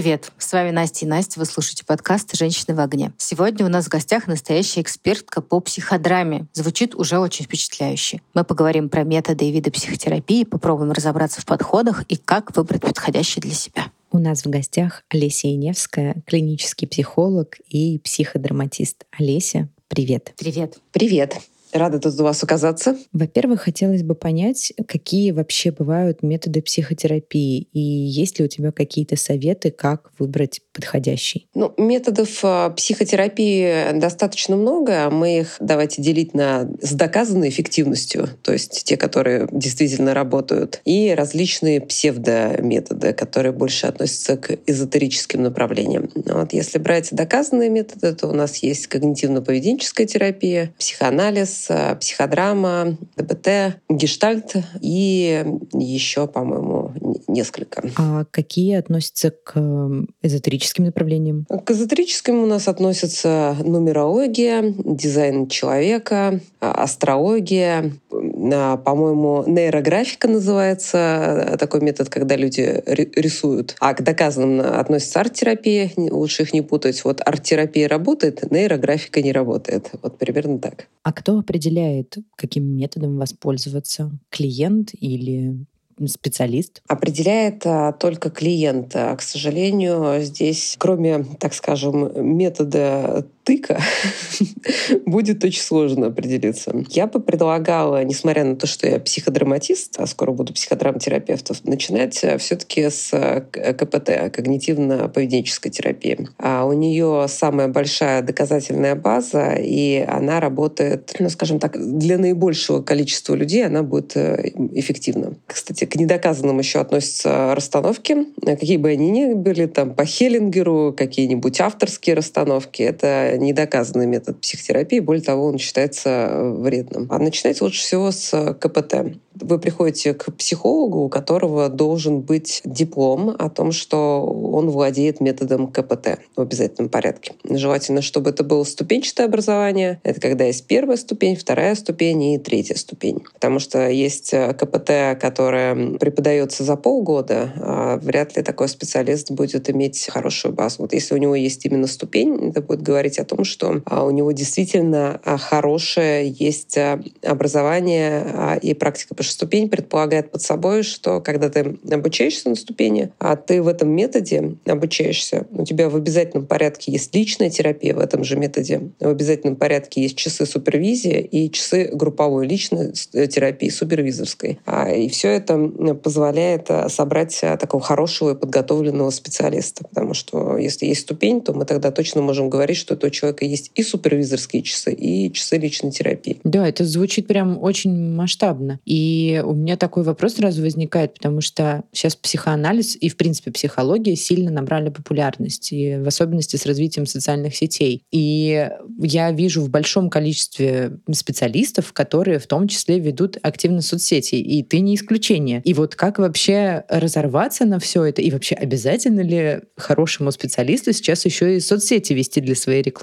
Привет, с вами Настя и Настя, вы слушаете подкаст «Женщины в огне». Сегодня у нас в гостях настоящая экспертка по психодраме. Звучит уже очень впечатляюще. Мы поговорим про методы и виды психотерапии, попробуем разобраться в подходах и как выбрать подходящий для себя. У нас в гостях Олеся Иневская, клинический психолог и психодраматист. Олеся, привет. Привет. Привет. Рада тут у вас оказаться. Во-первых, хотелось бы понять, какие вообще бывают методы психотерапии, и есть ли у тебя какие-то советы, как выбрать подходящий? Ну, методов а, психотерапии достаточно много. Мы их давайте делить на с доказанной эффективностью, то есть те, которые действительно работают, и различные псевдометоды, которые больше относятся к эзотерическим направлениям. Вот если брать доказанные методы, то у нас есть когнитивно-поведенческая терапия, психоанализ, Э, психодрама, ДБТ, гештальт и еще, по-моему, несколько. А какие относятся к эм, эзотерическим направлениям? К эзотерическим у нас относятся нумерология, дизайн человека, а, астрология, по-моему, нейрографика называется такой метод, когда люди рисуют. А к доказанным относится арт-терапия, лучше их не путать. Вот арт-терапия работает, нейрографика не работает. Вот примерно так. А кто определяет, каким методом воспользоваться? Клиент или специалист? Определяет а, только клиент. А, к сожалению, здесь, кроме, так скажем, метода тыка будет очень сложно определиться. Я бы предлагала, несмотря на то, что я психодраматист, а скоро буду психодрамтерапевтом, начинать э, все-таки с э, КПТ, когнитивно-поведенческой терапии. А у нее самая большая доказательная база, и она работает, ну, скажем так, для наибольшего количества людей она будет э, эффективна. Кстати, к недоказанным еще относятся расстановки, какие бы они ни были, там, по Хеллингеру, какие-нибудь авторские расстановки. Это недоказанный метод психотерапии, более того, он считается э, вредным. А начинать лучше всего с э, КПТ. Вы приходите к психологу, у которого должен быть диплом о том, что он владеет методом КПТ в обязательном порядке. Желательно, чтобы это было ступенчатое образование. Это когда есть первая ступень, вторая ступень и третья ступень. Потому что есть э, КПТ, которое преподается за полгода, а вряд ли такой специалист будет иметь хорошую базу. Вот если у него есть именно ступень, это будет говорить о том, что а, у него действительно а, хорошее есть а, образование и практика. Что ступень предполагает под собой, что когда ты обучаешься на ступени, а ты в этом методе обучаешься, у тебя в обязательном порядке есть личная терапия в этом же методе, в обязательном порядке есть часы супервизии и часы групповой личной э, терапии, супервизорской. И все это позволяет собрать такого хорошего и подготовленного специалиста. Потому что если есть ступень, то мы тогда точно можем говорить, что это у человека есть и супервизорские часы, и часы личной терапии. Да, это звучит прям очень масштабно. И у меня такой вопрос сразу возникает, потому что сейчас психоанализ и, в принципе, психология сильно набрали популярность, и в особенности с развитием социальных сетей. И я вижу в большом количестве специалистов, которые в том числе ведут активно соцсети, и ты не исключение. И вот как вообще разорваться на все это, и вообще обязательно ли хорошему специалисту сейчас еще и соцсети вести для своей рекламы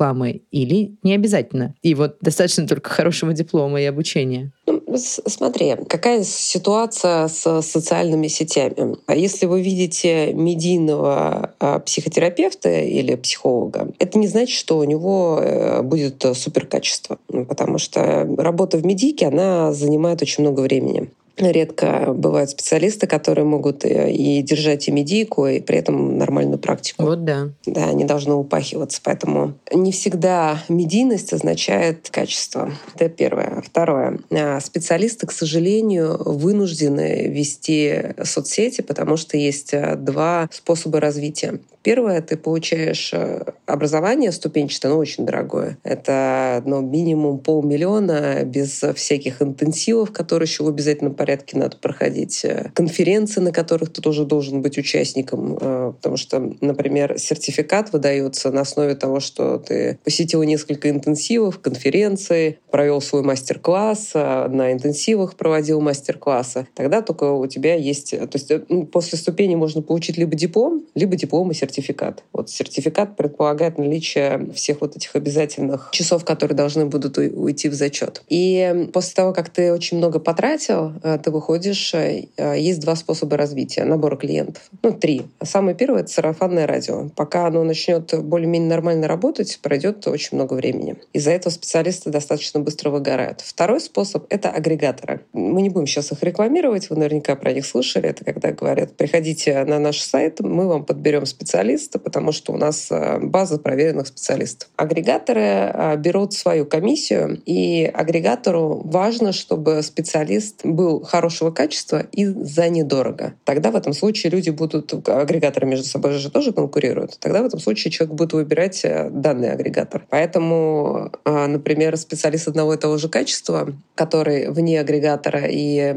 или не обязательно? И вот достаточно только хорошего диплома и обучения. Ну, смотри, какая ситуация с социальными сетями. А если вы видите медийного а, психотерапевта или психолога, это не значит, что у него э, будет суперкачество, потому что работа в медике, она занимает очень много времени. Редко бывают специалисты, которые могут э, и держать и медийку, и при этом нормальную практику. Вот да. Да, они должны упахиваться. Поэтому не всегда медийность означает качество. Это первое. Второе. А, специалисты, к сожалению, вынуждены вести соцсети, потому что есть э, два способа развития. Первое, ты получаешь э, образование ступенчатое, но очень дорогое. Это ну, минимум полмиллиона без всяких интенсивов, которые еще в обязательном порядке надо проходить. Э, конференции, на которых ты тоже должен быть участником, э, потому что, например, сертификат выдается на основе того, что ты посетил несколько интенсивов, конференции, провел свой мастер-класс, на интенсивах проводил мастер-классы. Тогда только у тебя есть... То есть после ступени можно получить либо диплом, либо диплом и сертификат сертификат. Вот сертификат предполагает наличие всех вот этих обязательных часов, которые должны будут уйти в зачет. И после того, как ты очень много потратил, э, ты выходишь, э, есть два способа развития набора клиентов. Ну, три. Самый первый — это сарафанное радио. Пока оно начнет более-менее нормально работать, пройдет очень много времени. Из-за этого специалисты достаточно быстро выгорают. Второй способ — это агрегаторы. Мы не будем сейчас их рекламировать, вы наверняка про них слышали. Это когда говорят, приходите на наш сайт, мы вам подберем специалиста, потому что у нас э, база проверенных специалистов. Агрегаторы э, берут свою комиссию, и агрегатору важно, чтобы специалист был хорошего качества и за недорого. Тогда в этом случае люди будут, агрегаторы между собой же тоже конкурируют, тогда в этом случае человек будет выбирать э, данный агрегатор. Поэтому, например, специалист одного и того же качества, который вне агрегатора и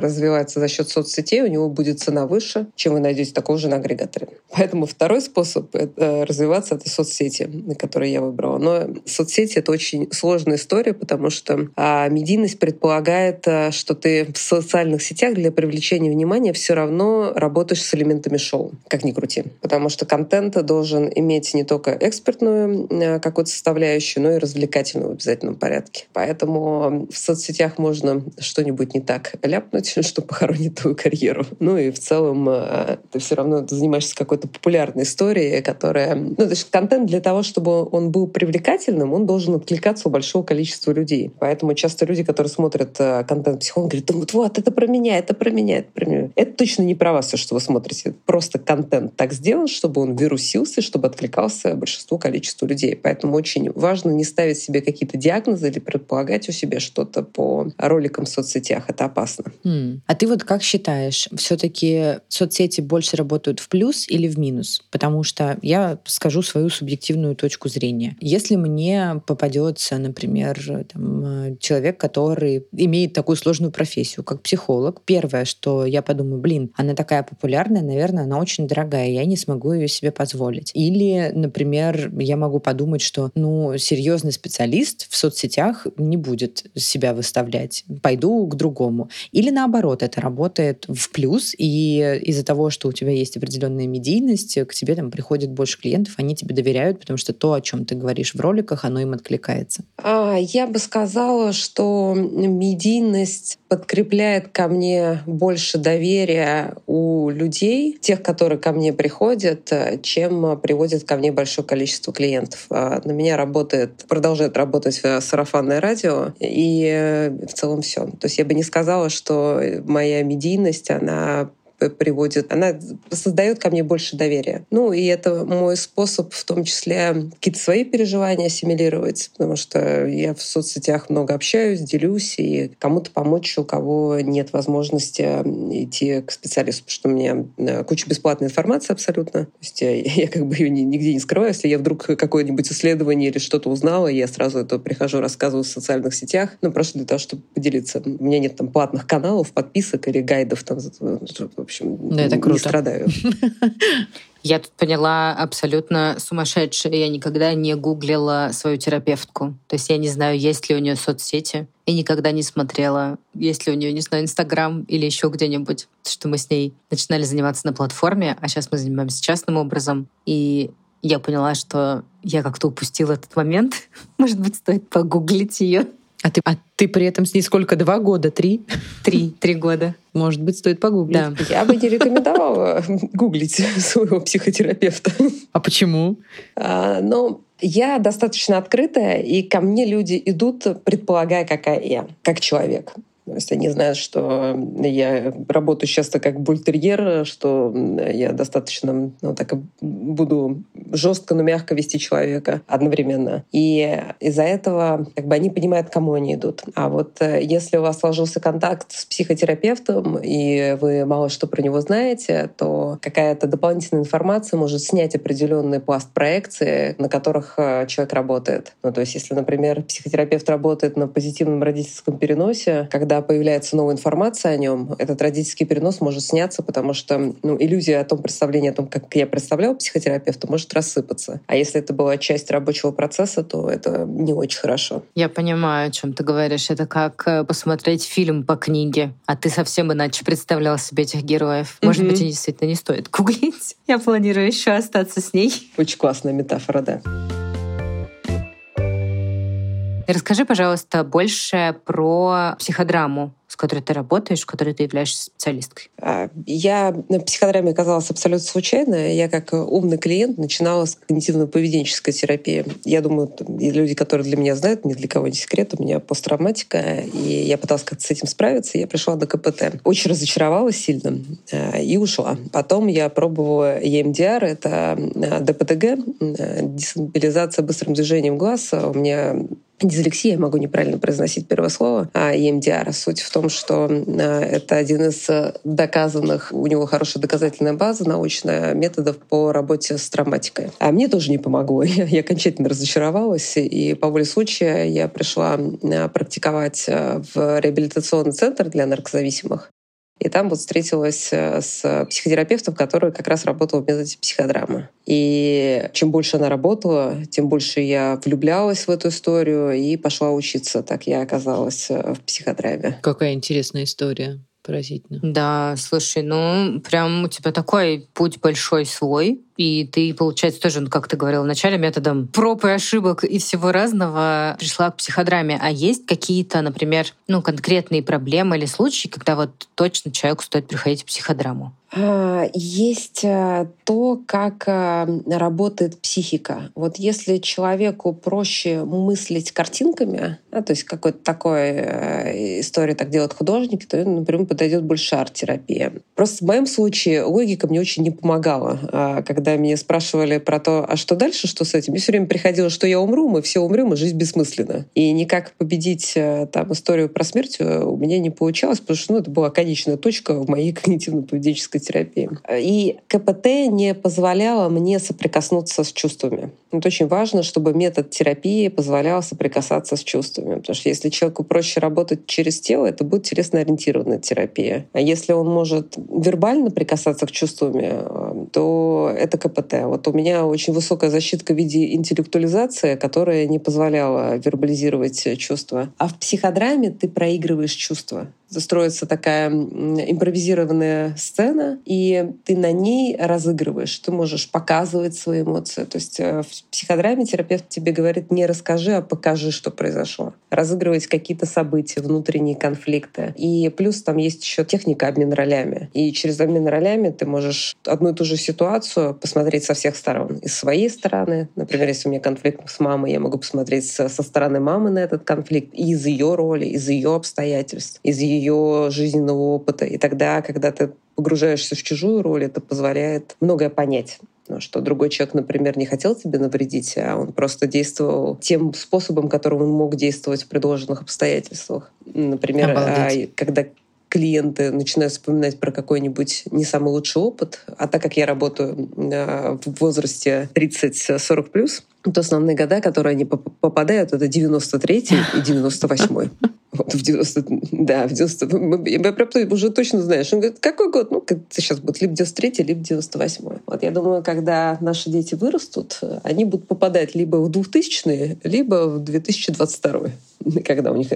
развивается за счет соцсетей, у него будет цена выше, чем вы найдете такого же на агрегаторе. Поэтому второй способ развиваться — это соцсети, которые я выбрала. Но соцсети — это очень сложная история, потому что а, медийность предполагает, а, что ты в социальных сетях для привлечения внимания все равно работаешь с элементами шоу, как ни крути. Потому что контент должен иметь не только экспертную а, какую-то составляющую, но и развлекательную в обязательном порядке. Поэтому в соцсетях можно что-нибудь не так ляпнуть, что похоронит твою карьеру. Ну и в целом ты все равно занимаешься какой-то популярной историей, которая... Ну, то есть контент для того, чтобы он был привлекательным, он должен откликаться у большого количества людей. Поэтому часто люди, которые смотрят э, контент психолога, говорят, думают, вот, это про меня, это про меня, это про меня. Это точно не про вас, все, что вы смотрите. Просто контент так сделан, чтобы он вирусился, чтобы откликался большинству количеству людей. Поэтому очень важно не ставить себе какие-то диагнозы или предполагать у себя что-то по роликам в соцсетях. Это опасно. Mm. А ты вот как считаешь, все-таки соцсети больше работают в плюс или в минус? Потому что я скажу свою субъективную точку зрения. Если мне попадется, например, там, человек, который имеет такую сложную профессию, как психолог, первое, что я подумаю, блин, она такая популярная, наверное, она очень дорогая, я не смогу ее себе позволить. Или, например, я могу подумать, что, ну, серьезный специалист в соцсетях не будет себя выставлять, пойду к другому. Или наоборот, это работает в плюс, и из-за того, что у тебя есть определенная медийность, к тебе там приходит больше клиентов, они тебе доверяют, потому что то, о чем ты говоришь в роликах, оно им откликается. А, я бы сказала, что медийность подкрепляет ко мне больше доверия у людей, тех, которые ко мне приходят, чем приводит ко мне большое количество клиентов. А, на меня работает, продолжает работать сарафанное радио, и в целом все. То есть я бы не сказала, что моя медийность, она приводит, она создает ко мне больше доверия. Ну, и это мой способ в том числе какие-то свои переживания ассимилировать, потому что я в соцсетях много общаюсь, делюсь, и кому-то помочь, у кого нет возможности идти к специалисту, потому что у меня э, куча бесплатной информации абсолютно. То есть я, я как бы ее нигде не скрываю. Если я вдруг какое-нибудь исследование или что-то узнала, я сразу это прихожу, рассказываю в социальных сетях, ну, просто для того, чтобы поделиться. У меня нет там платных каналов, подписок или гайдов там, в общем, да, это круто. не страдаю. Я тут поняла абсолютно сумасшедшее. Я никогда не гуглила свою терапевтку. То есть я не знаю, есть ли у нее соцсети. И никогда не смотрела, есть ли у нее, не знаю, Инстаграм или еще где-нибудь. Что мы с ней начинали заниматься на платформе, а сейчас мы занимаемся частным образом. И я поняла, что я как-то упустила этот момент. Может быть, стоит погуглить ее. А ты, а ты при этом с ней сколько? Два года? Три? Три. Три года. Может быть, стоит погуглить. Да. Я бы не рекомендовала гуглить своего психотерапевта. А почему? А, ну, я достаточно открытая, и ко мне люди идут, предполагая, какая я, как человек. То есть они знают, что я работаю часто как бультерьер, что я достаточно ну, так буду жестко, но мягко вести человека одновременно. И из-за этого как бы они понимают, к кому они идут. А вот э, если у вас сложился контакт с психотерапевтом, и вы мало что про него знаете, то какая-то дополнительная информация может снять определенный пласт проекции, на которых э, человек работает. Ну, то есть если, например, психотерапевт работает на позитивном родительском переносе, когда когда появляется новая информация о нем, этот родительский перенос может сняться, потому что ну, иллюзия о том представлении о том, как я представлял психотерапевта, может рассыпаться. А если это была часть рабочего процесса, то это не очень хорошо. Я понимаю, о чем ты говоришь. Это как э, посмотреть фильм по книге, а ты совсем иначе представлял себе этих героев. Может mm-hmm. быть, действительно не стоит гуглить. Я планирую еще остаться с ней. Очень классная метафора, да. Расскажи, пожалуйста, больше про психодраму с которой ты работаешь, в которой ты являешься специалисткой? А, я на психодраме оказалась абсолютно случайно. Я как умный клиент начинала с когнитивно-поведенческой терапии. Я думаю, люди, которые для меня знают, ни для кого не секрет, у меня посттравматика, и я пыталась как-то с этим справиться. Я пришла на КПТ. Очень разочаровалась сильно э, и ушла. Потом я пробовала EMDR, это э, ДПТГ, десенсибилизация быстрым движением глаз. У меня дислексия, я могу неправильно произносить первое слово, а EMDR. Суть в том, что а, это один из доказанных, у него хорошая доказательная база научная, методов по работе с травматикой. А мне тоже не помогло. Я, я окончательно разочаровалась, и по воле случая я пришла а, практиковать а, в реабилитационный центр для наркозависимых. И там вот встретилась э, с психотерапевтом, который как раз работал в методе психодрамы. И чем больше она работала, тем больше я влюблялась в эту историю и пошла учиться. Так я оказалась э, в психодраме. Какая интересная история поразительно. Да, слушай, ну прям у тебя такой путь большой свой, и ты, получается, тоже, ну, как ты говорила вначале, методом проб и ошибок и всего разного пришла к психодраме. А есть какие-то, например, ну, конкретные проблемы или случаи, когда вот точно человеку стоит приходить в психодраму? А, есть э, то, как э, работает психика. Вот если человеку проще мыслить картинками, а, то есть какой-то такой э, истории так делают художники, то, например, подойдет больше арт-терапия. Просто в моем случае логика мне очень не помогала. А, когда меня спрашивали про то, а что дальше, что с этим, мне все время приходило, что я умру, мы все умрем, и жизнь бессмысленна. И никак победить там историю про смерть у меня не получалось, потому что ну, это была конечная точка в моей когнитивно-поведенческой терапии. И КПТ не позволяло мне соприкоснуться с чувствами. Это очень важно, чтобы метод терапии позволял соприкасаться с чувствами. Потому что если человеку проще работать через тело, это будет телесно-ориентированная терапия. А если он может вербально прикасаться к чувствам, то это КПТ. Вот у меня очень высокая защита в виде интеллектуализации, которая не позволяла вербализировать чувства. А в психодраме ты проигрываешь чувства строится такая импровизированная сцена, и ты на ней разыгрываешь, ты можешь показывать свои эмоции. То есть э, в психодраме терапевт тебе говорит, не расскажи, а покажи, что произошло. Разыгрывать какие-то события, внутренние конфликты. И плюс там есть еще техника обмен ролями. И через обмен ролями ты можешь одну и ту же ситуацию посмотреть со всех сторон. И с своей стороны, например, если у меня конфликт с мамой, я могу посмотреть со стороны мамы на этот конфликт и из ее роли, из ее обстоятельств, из ее ее жизненного опыта. И тогда, когда ты погружаешься в чужую роль, это позволяет многое понять ну, что другой человек, например, не хотел тебе навредить, а он просто действовал тем способом, которым он мог действовать в предложенных обстоятельствах. Например, а, Обалдеть. когда клиенты начинают вспоминать про какой-нибудь не самый лучший опыт, а так как я работаю а, в возрасте 30-40+, то основные года, которые они попадают, это 93 и 98 Вот в 90, да, в 90, я прям уже точно знаешь. Он говорит, какой год? Ну, сейчас будет либо 93 либо 98 Вот я думаю, когда наши дети вырастут, они будут попадать либо в 2000-е, либо в 2022 когда у них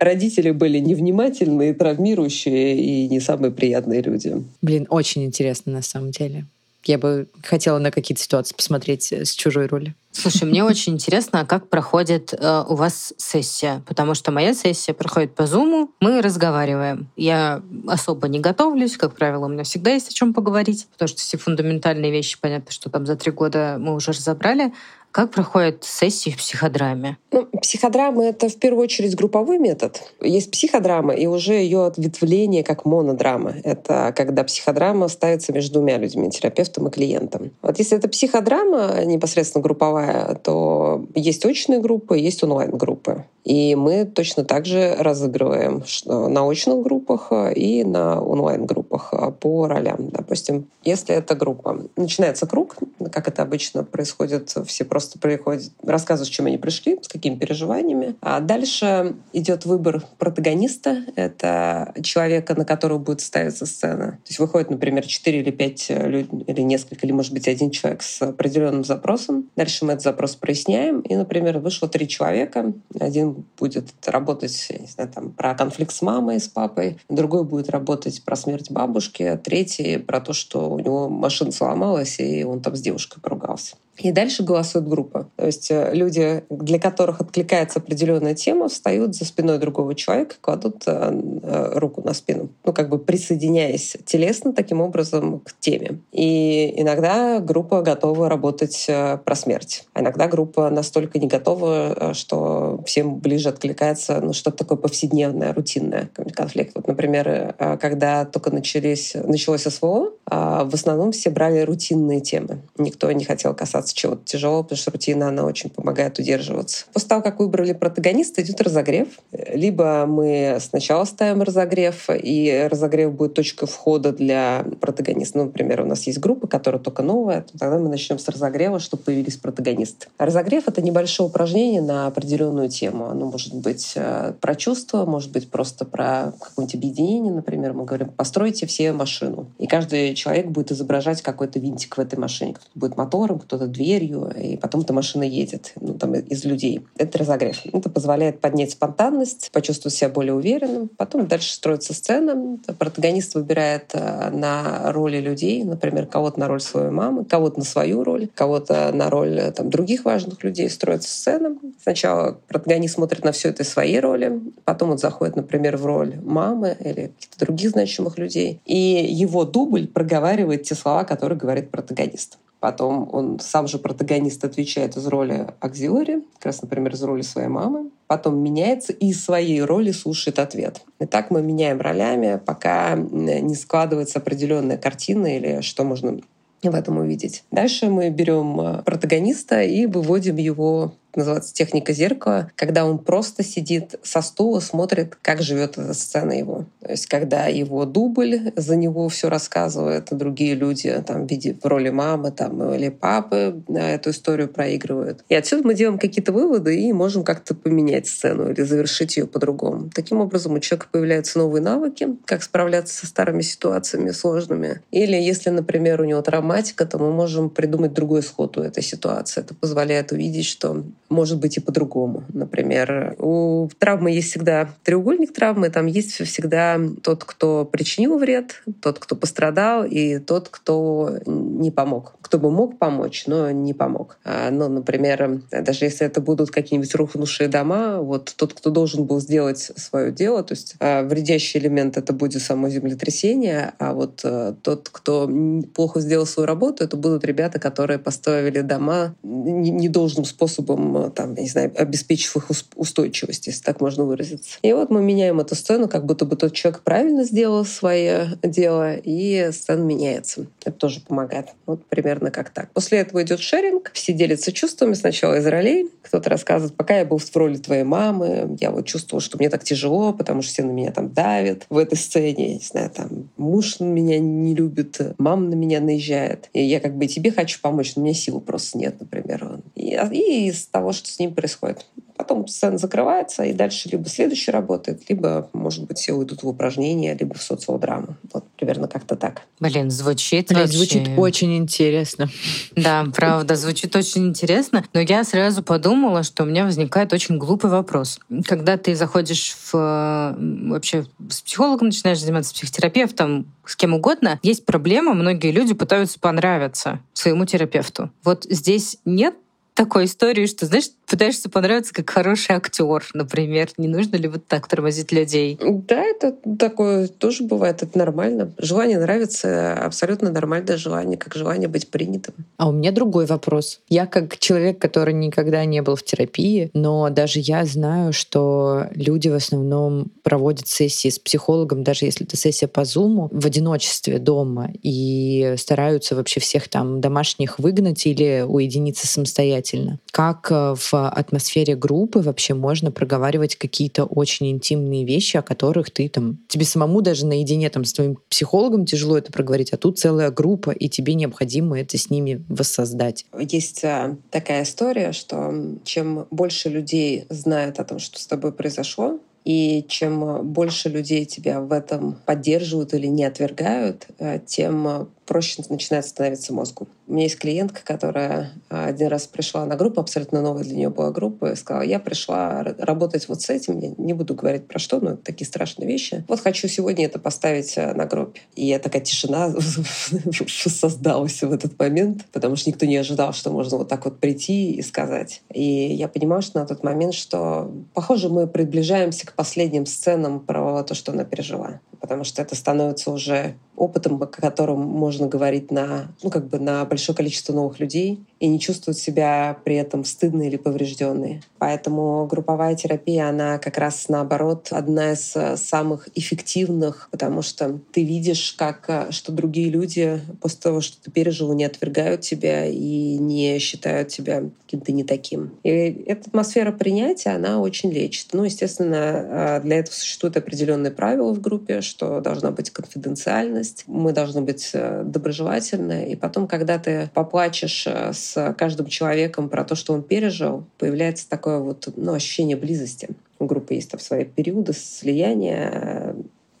родители были невнимательные, травмирующие и не самые приятные люди. Блин, очень интересно на самом деле. Я бы хотела на какие-то ситуации посмотреть с чужой роли. Слушай, мне очень интересно, как проходит э, у вас сессия, потому что моя сессия проходит по зуму, мы разговариваем. Я особо не готовлюсь, как правило, у меня всегда есть о чем поговорить, потому что все фундаментальные вещи, понятно, что там за три года мы уже разобрали, как проходят сессии в психодраме? Ну, психодрама — это в первую очередь групповой метод. Есть психодрама и уже ее ответвление как монодрама. Это когда психодрама ставится между двумя людьми, терапевтом и клиентом. Вот если это психодрама непосредственно групповая, то есть очные группы, есть онлайн-группы. И мы точно так же разыгрываем на очных группах и на онлайн-группах по ролям. Допустим, если это группа, начинается круг, Как это обычно происходит, все просто приходят, рассказывают, с чем они пришли, с какими переживаниями. А дальше идет выбор протагониста. Это человека, на которого будет ставиться сцена. То есть выходит, например, 4 или 5 людей, или несколько, или, может быть, один человек с определенным запросом. Дальше мы этот запрос проясняем. И, например, вышло три человека. Один будет работать, я не знаю, там, про конфликт с мамой, с папой. Другой будет работать про смерть бабушки. Третий про то, что у него машина сломалась, и он там с девушкой поругался. И дальше голосует группа. То есть э, люди, для которых откликается определенная тема, встают за спиной другого человека, кладут э, э, руку на спину. Ну, как бы присоединяясь телесно таким образом к теме. И иногда группа готова работать про смерть. А иногда группа настолько не готова, что всем ближе откликается ну, что-то такое повседневное, рутинное, конфликт. Вот, например, когда только начались, началось СВО, в основном все брали рутинные темы. Никто не хотел касаться заниматься чего-то тяжелого, потому что рутина, она очень помогает удерживаться. После того, как выбрали протагониста, идет разогрев. Либо мы сначала ставим разогрев, и разогрев будет точкой входа для протагониста. Ну, например, у нас есть группа, которая только новая, тогда мы начнем с разогрева, чтобы появились протагонисты. А разогрев — это небольшое упражнение на определенную тему. Оно может быть э, про чувства, может быть просто про какое-нибудь объединение, например. Мы говорим, постройте все машину. И каждый человек будет изображать какой-то винтик в этой машине. Кто-то будет мотором, кто-то дверью, и потом эта машина едет ну, там, из людей. Это разогрев. Это позволяет поднять спонтанность, почувствовать себя более уверенным. Потом дальше строится сцена. Протагонист выбирает э, на роли людей, например, кого-то на роль своей мамы, кого-то на свою роль, кого-то на роль э, там, других важных людей. Строится сцена. Сначала протагонист смотрит на все это своей роли, потом он заходит, например, в роль мамы или каких-то других значимых людей. И его дубль проговаривает те слова, которые говорит протагонист. Потом он сам же протагонист отвечает из роли Акзилари, как раз, например, из роли своей мамы. Потом меняется и из своей роли слушает ответ. И так мы меняем ролями, пока не складывается определенная картина или что можно в этом увидеть. Дальше мы берем э, протагониста и выводим его называется техника зеркала, когда он просто сидит со стула, смотрит, как живет эта сцена его. То есть, когда его дубль за него все рассказывает, а другие люди там, в виде в роли мамы там, или папы эту историю проигрывают. И отсюда мы делаем какие-то выводы и можем как-то поменять сцену или завершить ее по-другому. Таким образом, у человека появляются новые навыки, как справляться со старыми ситуациями сложными. Или если, например, у него травматика, то мы можем придумать другой исход у этой ситуации. Это позволяет увидеть, что может быть и по-другому. Например, у травмы есть всегда треугольник травмы, там есть всегда тот, кто причинил вред, тот, кто пострадал, и тот, кто не помог. Кто бы мог помочь, но не помог. А, ну, например, даже если это будут какие-нибудь рухнувшие дома, вот тот, кто должен был сделать свое дело, то есть а, вредящий элемент это будет само землетрясение, а вот а, тот, кто плохо сделал свою работу, это будут ребята, которые поставили дома недолжным способом там, я не знаю, обеспечив их устойчивость, если так можно выразиться. И вот мы меняем эту сцену, как будто бы тот человек правильно сделал свое дело, и сцена меняется. Это тоже помогает. Вот примерно как так. После этого идет шеринг, все делятся чувствами сначала из ролей. Кто-то рассказывает, пока я был в роли твоей мамы, я вот чувствовал, что мне так тяжело, потому что все на меня там давят в этой сцене. Я не знаю, там муж меня не любит, мама на меня наезжает. И я как бы тебе хочу помочь, но у меня сил просто нет, например. И, и из того, того, что с ним происходит. Потом сцена закрывается, и дальше либо следующий работает, либо, может быть, все уйдут в упражнения, либо в социодраму. Вот примерно как-то так. Блин, звучит Блин, вообще... Звучит очень интересно. Да, правда, звучит очень интересно. Но я сразу подумала, что у меня возникает очень глупый вопрос. Когда ты заходишь в вообще с психологом начинаешь заниматься, с психотерапевтом, с кем угодно, есть проблема, многие люди пытаются понравиться своему терапевту. Вот здесь нет такой истории, что, знаешь, пытаешься понравиться как хороший актер, например. Не нужно ли вот так тормозить людей? Да, это такое тоже бывает, это нормально. Желание нравится абсолютно нормальное желание, как желание быть принятым. А у меня другой вопрос. Я как человек, который никогда не был в терапии, но даже я знаю, что люди в основном проводят сессии с психологом, даже если это сессия по зуму, в одиночестве дома и стараются вообще всех там домашних выгнать или уединиться самостоятельно. Как э, в атмосфере группы вообще можно проговаривать какие-то очень интимные вещи, о которых ты там... Тебе самому даже наедине там с твоим психологом тяжело это проговорить, а тут целая группа, и тебе необходимо это с ними воссоздать. Есть а, такая история, что чем больше людей знают о том, что с тобой произошло, и чем больше людей тебя в этом поддерживают или не отвергают, э, тем проще начинает становиться мозгу. У меня есть клиентка, которая а, один раз пришла на группу, абсолютно новая для нее была группа, и сказала, я пришла работать вот с этим, я не буду говорить про что, но такие страшные вещи. Вот хочу сегодня это поставить э, на группе. И такая тишина создалась в этот момент, потому что никто не ожидал, что можно вот так вот прийти и сказать. И я понимаю, что на тот момент, что, похоже, мы приближаемся к последним сценам про то, что она пережила потому что это становится уже опытом, о котором можно говорить на, ну, как бы на большое количество новых людей и не чувствовать себя при этом стыдно или поврежденные. Поэтому групповая терапия, она как раз наоборот одна из э, самых эффективных, потому что ты видишь, как, э, что другие люди после того, что ты пережил, не отвергают тебя и не считают тебя каким-то не таким. И эта атмосфера принятия, она очень лечит. Ну, естественно, э, для этого существуют определенные правила в группе, что должна быть конфиденциальность, мы должны быть доброжелательны. И потом, когда ты поплачешь с с каждым человеком про то, что он пережил, появляется такое вот ну, ощущение близости. У группы есть там свои периоды слияния,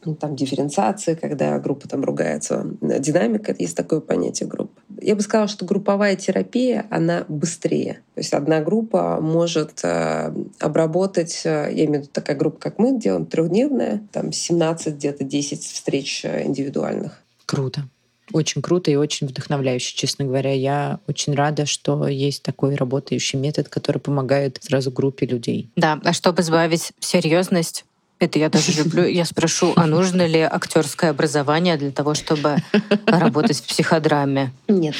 ну, там дифференциации, когда группа там ругается. Динамика — есть такое понятие группы. Я бы сказала, что групповая терапия, она быстрее. То есть одна группа может э, обработать, э, я имею в виду такая группа, как мы делаем, трехдневная, там 17, где-то 10 встреч э, индивидуальных. Круто. Очень круто и очень вдохновляюще, честно говоря. Я очень рада, что есть такой работающий метод, который помогает сразу группе людей. Да, а чтобы сбавить серьезность это я тоже люблю. Я спрошу, а нужно ли актерское образование для того, чтобы работать в психодраме? Нет.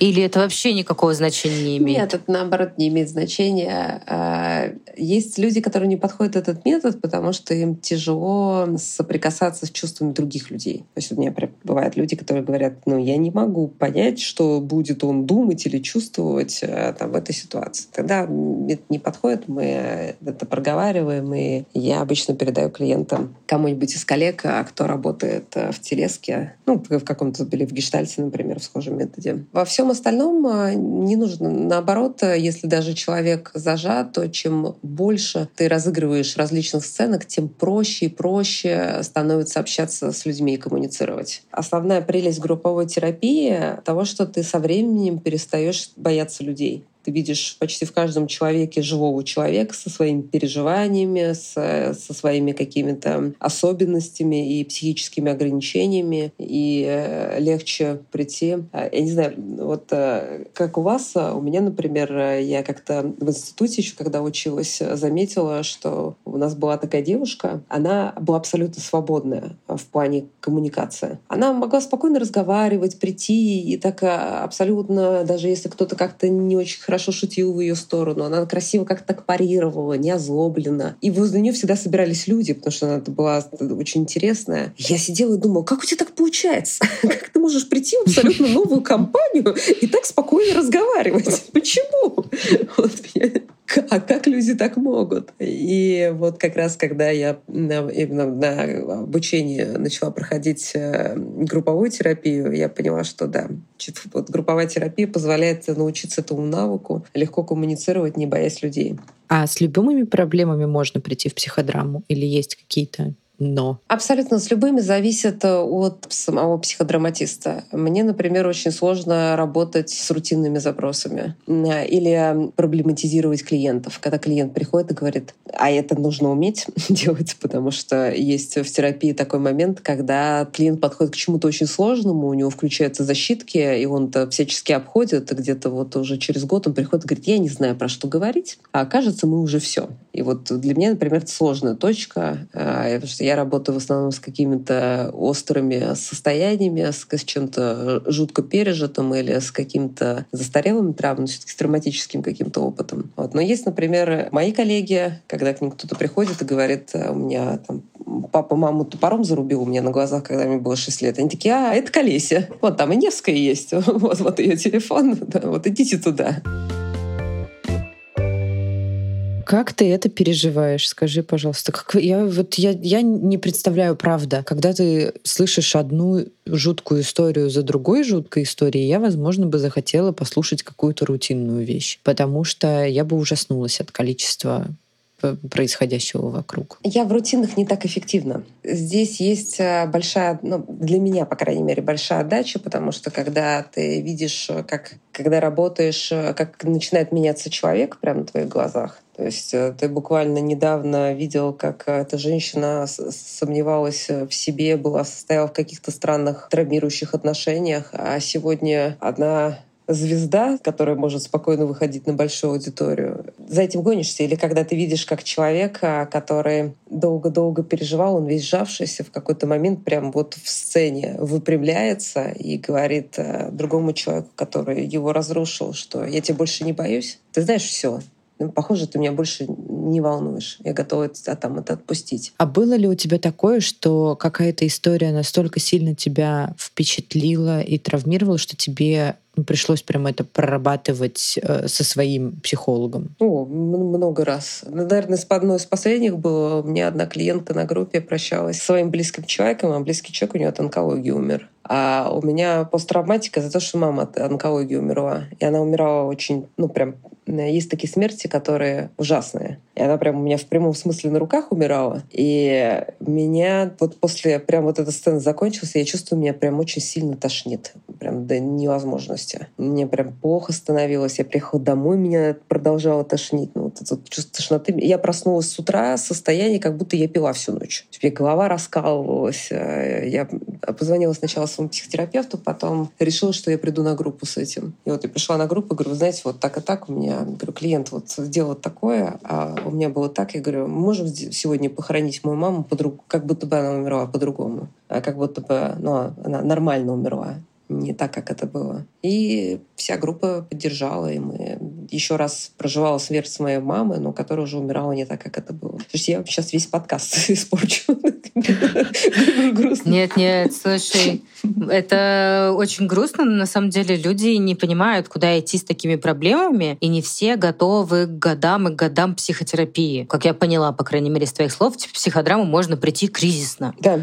Или это вообще никакого значения не имеет? Нет, это наоборот не имеет значения. А, есть люди, которые не подходят этот метод, потому что им тяжело соприкасаться с чувствами других людей. То есть у меня бывают люди, которые говорят, ну, я не могу понять, что будет он думать или чувствовать э, там, в этой ситуации. Тогда это не подходит, мы это проговариваем, и я обычно передаю клиентам кому-нибудь из коллег, а кто работает э, в телеске, ну, в каком-то или в гештальте, например, в схожем методе. Во всем остальном э, не нужно. Наоборот, э, если даже человек зажат, то чем больше ты разыгрываешь различных сценок, тем проще и проще становится общаться с людьми и коммуницировать. Основная прелесть групповой терапии — того, что ты со временем перестаешь бояться людей. Ты видишь почти в каждом человеке живого человека со своими переживаниями, с, со своими какими-то особенностями и психическими ограничениями, и э, легче прийти. А, я не знаю, вот э, как у вас, у меня, например, я как-то в институте еще, когда училась, заметила, что у нас была такая девушка, она была абсолютно свободная в плане коммуникации. Она могла спокойно разговаривать, прийти и так абсолютно, даже если кто-то как-то не очень хорошо хорошо шутил в ее сторону, она красиво как-то так парировала, не озлоблена. И возле нее всегда собирались люди, потому что она была очень интересная. Я сидела и думала, как у тебя так получается? Как ты можешь прийти в абсолютно новую компанию и так спокойно разговаривать? Почему? Вот а как люди так могут? И вот как раз, когда я именно на обучении начала проходить э, групповую терапию, я поняла, что да, вот групповая терапия позволяет научиться этому навыку, легко коммуницировать, не боясь людей. А с любыми проблемами можно прийти в психодраму? Или есть какие-то но. Абсолютно с любыми зависит э, от самого психодраматиста. Мне, например, очень сложно работать с рутинными запросами или проблематизировать клиентов. Когда клиент приходит и говорит, а это нужно уметь делать, потому что есть в терапии такой момент, когда клиент подходит к чему-то очень сложному, у него включаются защитки, и он то всячески обходит, и где-то вот уже через год он приходит и говорит, я не знаю, про что говорить, а кажется, мы уже все. И вот для меня, например, это сложная точка, э, потому я работаю в основном с какими-то острыми состояниями, с, с чем-то жутко пережитым или с каким-то застарелым травмами, все-таки с травматическим каким-то опытом. Вот. Но есть, например, мои коллеги, когда к ним кто-то приходит и говорит, «А, у меня там папа маму топором зарубил у меня на глазах, когда мне было 6 лет. Они такие, а, это Колесия. Вот там и Невская есть. Вот, вот ее телефон. вот идите туда. Как ты это переживаешь? Скажи, пожалуйста. Как, я, вот я, я не представляю, правда, когда ты слышишь одну жуткую историю за другой жуткой историей, я, возможно, бы захотела послушать какую-то рутинную вещь, потому что я бы ужаснулась от количества происходящего вокруг? Я в рутинах не так эффективна. Здесь есть э, большая, ну, для меня, по крайней мере, большая отдача, потому что когда ты видишь, э, как, когда работаешь, э, как начинает меняться человек прямо на твоих глазах, то есть ты буквально недавно видел, как эта женщина сомневалась в себе, была состояла в каких-то странных травмирующих отношениях, а сегодня одна звезда, которая может спокойно выходить на большую аудиторию. За этим гонишься. Или когда ты видишь как человека, который долго-долго переживал, он весь сжавшийся, в какой-то момент прям вот в сцене выпрямляется и говорит э, другому человеку, который его разрушил, что я тебя больше не боюсь. Ты знаешь все, похоже, ты меня больше не волнуешь. Я готова это, там, это отпустить. А было ли у тебя такое, что какая-то история настолько сильно тебя впечатлила и травмировала, что тебе пришлось прям это прорабатывать э, со своим психологом? О, много раз. Наверное, с одной из последних было, у меня одна клиентка на группе прощалась со своим близким человеком, а близкий человек у нее от онкологии умер. А у меня посттравматика за то, что мама от онкологии умерла. И она умирала очень, ну, прям есть такие смерти, которые ужасные. И она прям у меня в прямом смысле на руках умирала. И меня вот после прям вот эта сцена закончилась, я чувствую, меня прям очень сильно тошнит. Прям до невозможности. Мне прям плохо становилось. Я приехала домой, меня продолжало тошнить. Ну, вот это вот чувство тошноты. Я проснулась с утра в состоянии, как будто я пила всю ночь. Мне голова раскалывалась. Э, я позвонила сначала своему психотерапевту, потом решила, что я приду на группу с этим. И вот я пришла на группу, говорю, вы знаете, вот так и так у меня, говорю, клиент вот сделал такое, а у меня было так, я говорю, мы можем сегодня похоронить мою маму, по как будто бы она умерла по-другому, а как будто бы ну, она нормально умерла не так, как это было. И вся группа поддержала, и мы еще раз проживала смерть с моей мамы, но которая уже умирала не так, как это было. Слушай, я сейчас весь подкаст испорчу. Нет, нет, слушай, это очень грустно. На самом деле люди не понимают, куда идти с такими проблемами, и не все готовы к годам и годам психотерапии. Как я поняла, по крайней мере, из твоих слов, в психодраму можно прийти кризисно. Да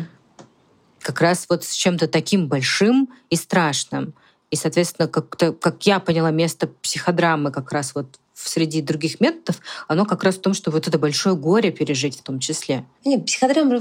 как раз вот с чем-то таким большим и страшным. И, соответственно, как, как я поняла, место психодрамы как раз вот среди других методов, оно как раз в том, что вот это большое горе пережить в том числе. Нет, психодрама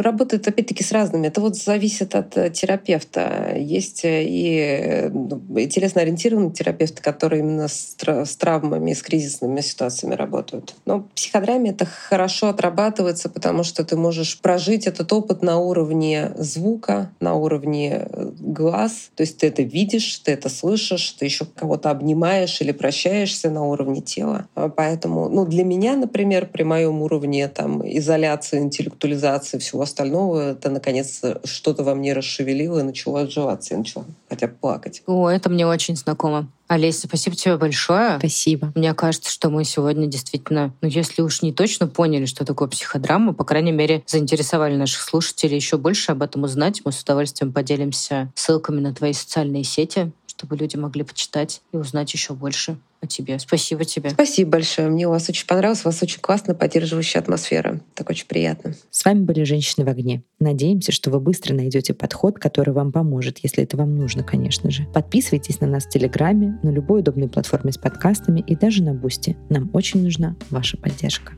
работает опять-таки с разными. Это вот зависит от э, терапевта. Есть э, и ну, телесно-ориентированные терапевты, которые именно с, с травмами, с кризисными ситуациями работают. Но психодраме это хорошо отрабатывается, потому что ты можешь прожить этот опыт на уровне звука, на уровне э, глаз. То есть ты это видишь, ты это слышишь, ты еще кого-то обнимаешь или прощаешься на уровне уровне тела. А поэтому, ну, для меня, например, при моем уровне там, изоляции, интеллектуализации, всего остального, это, наконец, что-то во мне расшевелило и начало отживаться. Я начала хотя бы плакать. О, это мне очень знакомо. Олеся, спасибо тебе большое. Спасибо. Мне кажется, что мы сегодня действительно, ну, если уж не точно поняли, что такое психодрама, по крайней мере, заинтересовали наших слушателей еще больше об этом узнать. Мы с удовольствием поделимся ссылками на твои социальные сети, чтобы люди могли почитать и узнать еще больше о тебе. Спасибо тебе. Спасибо большое. Мне у вас очень понравилось. У вас очень классно поддерживающая атмосфера. Так очень приятно. С вами были «Женщины в огне». Надеемся, что вы быстро найдете подход, который вам поможет, если это вам нужно, конечно же. Подписывайтесь на нас в Телеграме, на любой удобной платформе с подкастами и даже на Бусти. Нам очень нужна ваша поддержка.